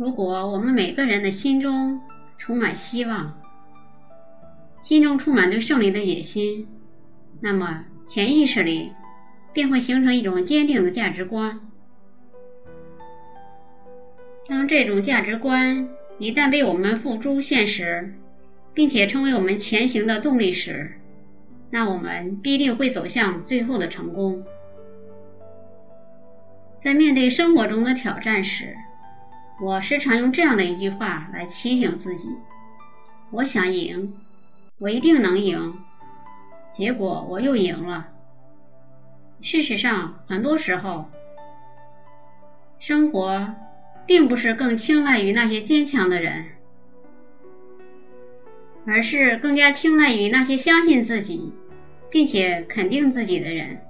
如果我们每个人的心中充满希望，心中充满对胜利的野心，那么潜意识里便会形成一种坚定的价值观。当这种价值观一旦被我们付诸现实，并且成为我们前行的动力时，那我们必定会走向最后的成功。在面对生活中的挑战时，我时常用这样的一句话来提醒自己：我想赢，我一定能赢。结果我又赢了。事实上，很多时候，生活并不是更青睐于那些坚强的人，而是更加青睐于那些相信自己并且肯定自己的人。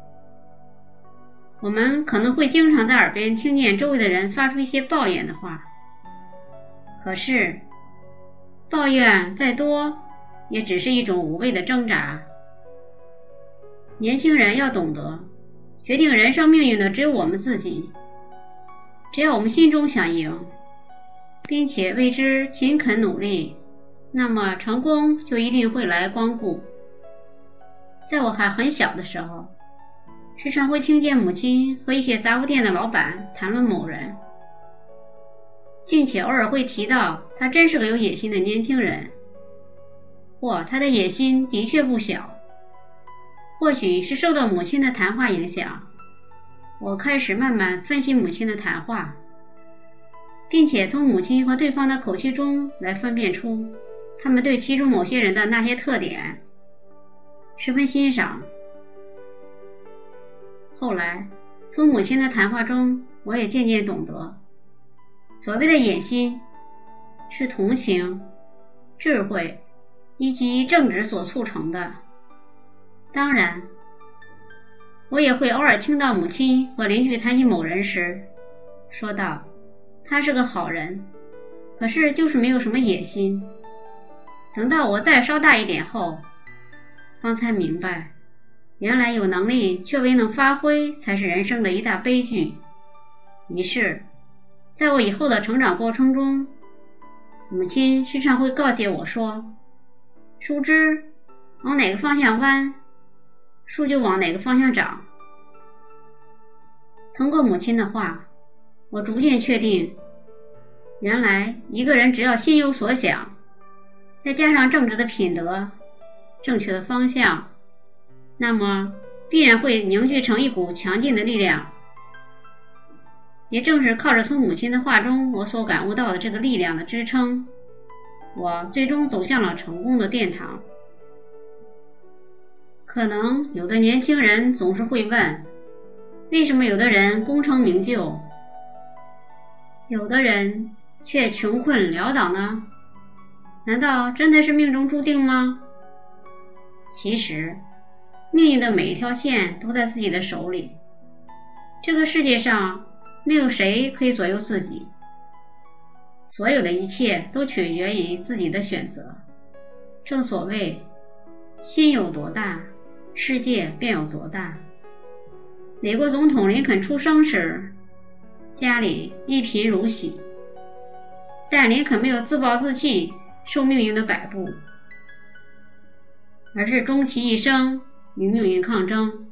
我们可能会经常在耳边听见周围的人发出一些抱怨的话，可是抱怨再多，也只是一种无谓的挣扎。年轻人要懂得，决定人生命运的只有我们自己。只要我们心中想赢，并且为之勤恳努力，那么成功就一定会来光顾。在我还很小的时候。时常会听见母亲和一些杂货店的老板谈论某人，并且偶尔会提到他真是个有野心的年轻人，或他的野心的确不小。或许是受到母亲的谈话影响，我开始慢慢分析母亲的谈话，并且从母亲和对方的口气中来分辨出他们对其中某些人的那些特点，十分欣赏。后来，从母亲的谈话中，我也渐渐懂得，所谓的野心是同情、智慧以及正直所促成的。当然，我也会偶尔听到母亲和邻居谈起某人时，说道：“他是个好人，可是就是没有什么野心。”等到我再稍大一点后，方才明白。原来有能力却未能发挥，才是人生的一大悲剧。于是，在我以后的成长过程中，母亲时常会告诫我说：“树枝往哪个方向弯，树就往哪个方向长。”通过母亲的话，我逐渐确定，原来一个人只要心有所想，再加上正直的品德、正确的方向。那么必然会凝聚成一股强劲的力量。也正是靠着从母亲的话中我所感悟到的这个力量的支撑，我最终走向了成功的殿堂。可能有的年轻人总是会问：为什么有的人功成名就，有的人却穷困潦倒呢？难道真的是命中注定吗？其实。命运的每一条线都在自己的手里。这个世界上没有谁可以左右自己，所有的一切都取决于自己的选择。正所谓，心有多大，世界便有多大。美国总统林肯出生时，家里一贫如洗，但林肯没有自暴自弃，受命运的摆布，而是终其一生。与命运抗争，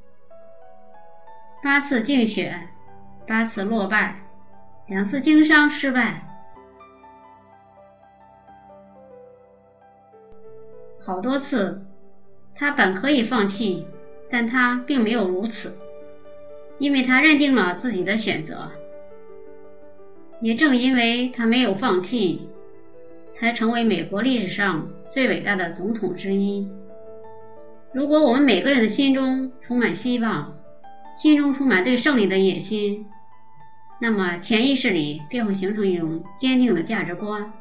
八次竞选，八次落败，两次经商失败，好多次，他本可以放弃，但他并没有如此，因为他认定了自己的选择。也正因为他没有放弃，才成为美国历史上最伟大的总统之一。如果我们每个人的心中充满希望，心中充满对胜利的野心，那么潜意识里便会形成一种坚定的价值观。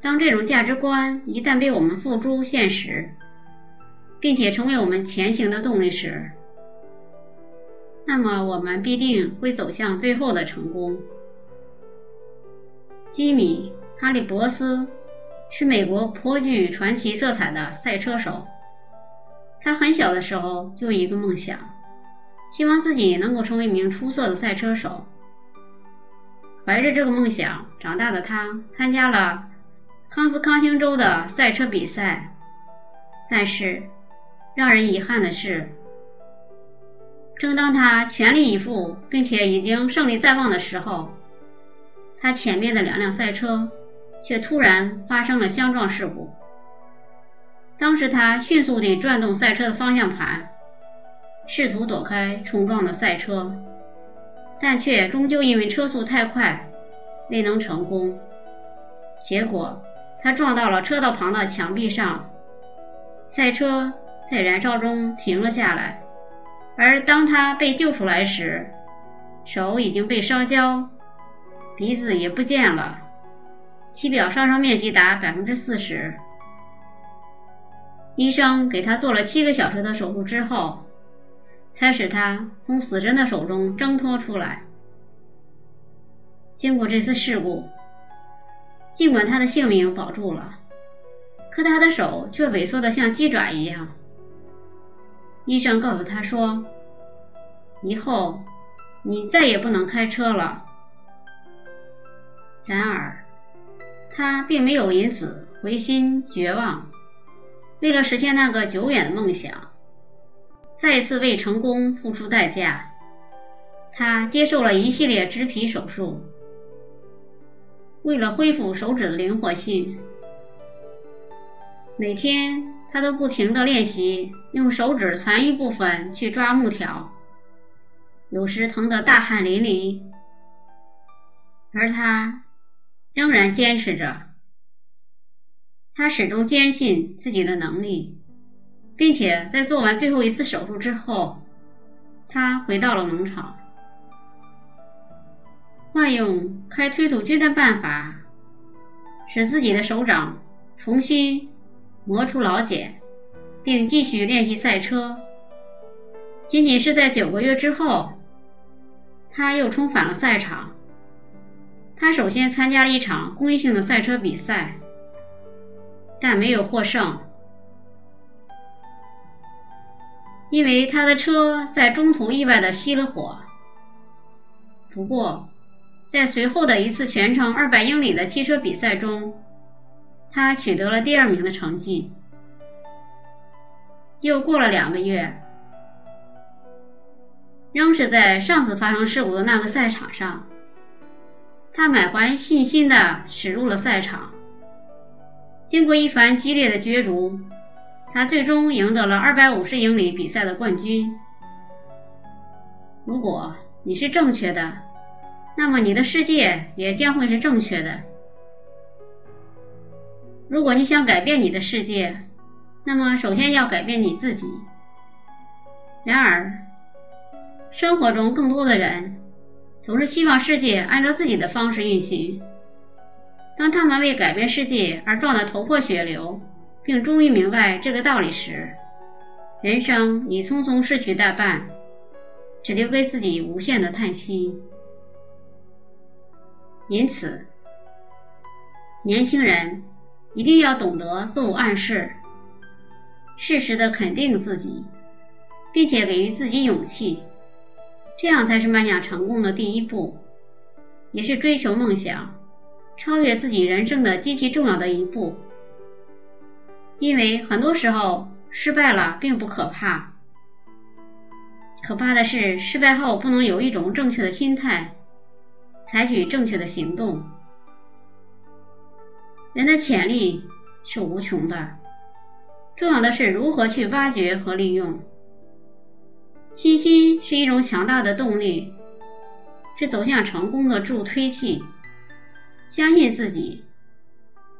当这种价值观一旦被我们付诸现实，并且成为我们前行的动力时，那么我们必定会走向最后的成功。基米·哈利伯斯是美国颇具传奇色彩的赛车手。他很小的时候就有一个梦想，希望自己能够成为一名出色的赛车手。怀着这个梦想长大的他，参加了康斯康星州的赛车比赛。但是，让人遗憾的是，正当他全力以赴，并且已经胜利在望的时候，他前面的两辆赛车却突然发生了相撞事故。当时他迅速地转动赛车的方向盘，试图躲开冲撞的赛车，但却终究因为车速太快，未能成功。结果，他撞到了车道旁的墙壁上，赛车在燃烧中停了下来。而当他被救出来时，手已经被烧焦，鼻子也不见了，体表烧伤面积达百分之四十。医生给他做了七个小时的手术之后，才使他从死神的手中挣脱出来。经过这次事故，尽管他的性命保住了，可他的手却萎缩的像鸡爪一样。医生告诉他说：“以后你再也不能开车了。”然而，他并没有因此灰心绝望。为了实现那个久远的梦想，再次为成功付出代价，他接受了一系列植皮手术。为了恢复手指的灵活性，每天他都不停地练习用手指残余部分去抓木条，有时疼得大汗淋漓，而他仍然坚持着。他始终坚信自己的能力，并且在做完最后一次手术之后，他回到了农场，换用开推土机的办法，使自己的手掌重新磨出老茧，并继续练习赛车。仅仅是在九个月之后，他又重返了赛场。他首先参加了一场公益性的赛车比赛。但没有获胜，因为他的车在中途意外的熄了火。不过，在随后的一次全程二百英里的汽车比赛中，他取得了第二名的成绩。又过了两个月，仍是在上次发生事故的那个赛场上，他满怀信心的驶入了赛场。经过一番激烈的角逐，他最终赢得了二百五十英里比赛的冠军。如果你是正确的，那么你的世界也将会是正确的。如果你想改变你的世界，那么首先要改变你自己。然而，生活中更多的人总是希望世界按照自己的方式运行。当他们为改变世界而撞得头破血流，并终于明白这个道理时，人生已匆匆逝去大半，只留给自己无限的叹息。因此，年轻人一定要懂得自我暗示，适时的肯定自己，并且给予自己勇气，这样才是迈向成功的第一步，也是追求梦想。超越自己人生的极其重要的一步，因为很多时候失败了并不可怕，可怕的是失败后不能有一种正确的心态，采取正确的行动。人的潜力是无穷的，重要的是如何去挖掘和利用。信心是一种强大的动力，是走向成功的助推器。相信自己，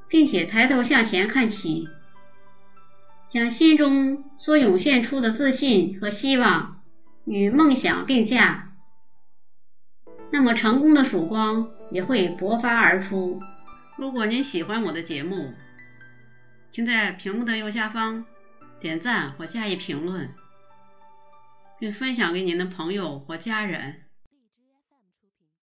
并且抬头向前看齐，将心中所涌现出的自信和希望与梦想并驾，那么成功的曙光也会勃发而出。如果您喜欢我的节目，请在屏幕的右下方点赞或加以评论，并分享给您的朋友或家人。